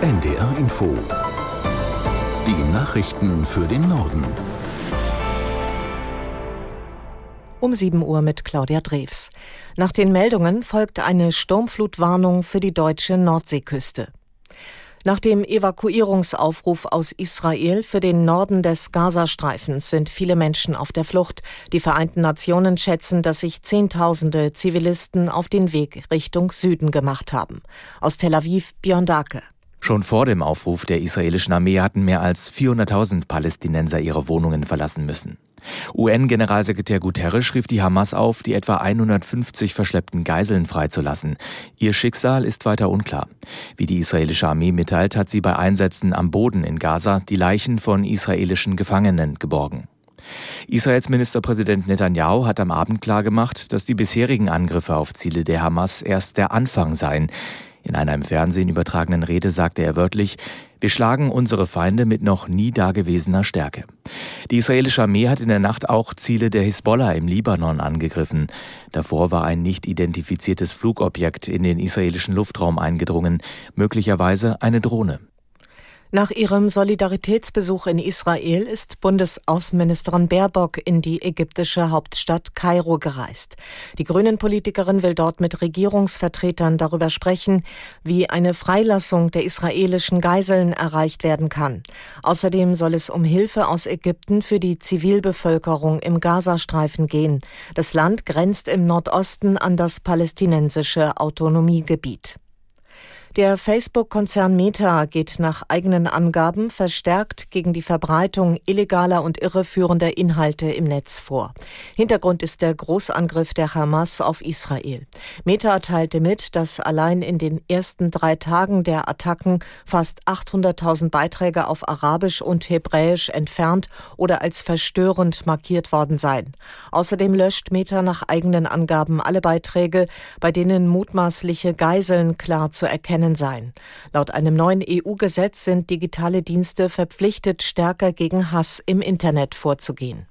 NDR Info. Die Nachrichten für den Norden. Um 7 Uhr mit Claudia Drews. Nach den Meldungen folgt eine Sturmflutwarnung für die deutsche Nordseeküste. Nach dem Evakuierungsaufruf aus Israel für den Norden des Gazastreifens sind viele Menschen auf der Flucht. Die Vereinten Nationen schätzen, dass sich Zehntausende Zivilisten auf den Weg Richtung Süden gemacht haben. Aus Tel Aviv Björn Dake. Schon vor dem Aufruf der israelischen Armee hatten mehr als 400.000 Palästinenser ihre Wohnungen verlassen müssen. UN-Generalsekretär Guterres rief die Hamas auf, die etwa 150 verschleppten Geiseln freizulassen. Ihr Schicksal ist weiter unklar. Wie die israelische Armee mitteilt, hat sie bei Einsätzen am Boden in Gaza die Leichen von israelischen Gefangenen geborgen. Israels Ministerpräsident Netanyahu hat am Abend klargemacht, dass die bisherigen Angriffe auf Ziele der Hamas erst der Anfang seien. In einer im Fernsehen übertragenen Rede sagte er wörtlich, wir schlagen unsere Feinde mit noch nie dagewesener Stärke. Die israelische Armee hat in der Nacht auch Ziele der Hisbollah im Libanon angegriffen. Davor war ein nicht identifiziertes Flugobjekt in den israelischen Luftraum eingedrungen, möglicherweise eine Drohne. Nach ihrem Solidaritätsbesuch in Israel ist Bundesaußenministerin Baerbock in die ägyptische Hauptstadt Kairo gereist. Die Grünen-Politikerin will dort mit Regierungsvertretern darüber sprechen, wie eine Freilassung der israelischen Geiseln erreicht werden kann. Außerdem soll es um Hilfe aus Ägypten für die Zivilbevölkerung im Gazastreifen gehen. Das Land grenzt im Nordosten an das palästinensische Autonomiegebiet. Der Facebook-Konzern Meta geht nach eigenen Angaben verstärkt gegen die Verbreitung illegaler und irreführender Inhalte im Netz vor. Hintergrund ist der Großangriff der Hamas auf Israel. Meta teilte mit, dass allein in den ersten drei Tagen der Attacken fast 800.000 Beiträge auf Arabisch und Hebräisch entfernt oder als verstörend markiert worden seien. Außerdem löscht Meta nach eigenen Angaben alle Beiträge, bei denen mutmaßliche Geiseln klar zu erkennen können sein. Laut einem neuen EU-Gesetz sind digitale Dienste verpflichtet, stärker gegen Hass im Internet vorzugehen.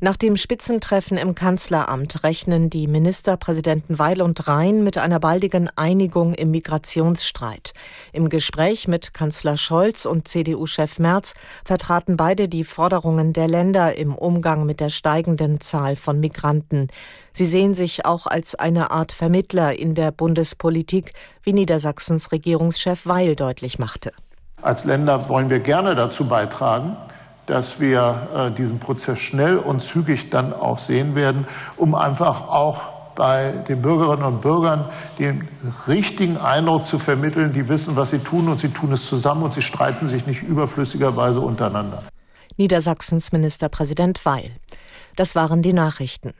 Nach dem Spitzentreffen im Kanzleramt rechnen die Ministerpräsidenten Weil und Rhein mit einer baldigen Einigung im Migrationsstreit. Im Gespräch mit Kanzler Scholz und CDU-Chef Merz vertraten beide die Forderungen der Länder im Umgang mit der steigenden Zahl von Migranten. Sie sehen sich auch als eine Art Vermittler in der Bundespolitik, wie Niedersachsens Regierungschef Weil deutlich machte. Als Länder wollen wir gerne dazu beitragen, dass wir äh, diesen Prozess schnell und zügig dann auch sehen werden, um einfach auch bei den Bürgerinnen und Bürgern den richtigen Eindruck zu vermitteln, die wissen, was sie tun und sie tun es zusammen und sie streiten sich nicht überflüssigerweise untereinander. Niedersachsens Ministerpräsident Weil. Das waren die Nachrichten.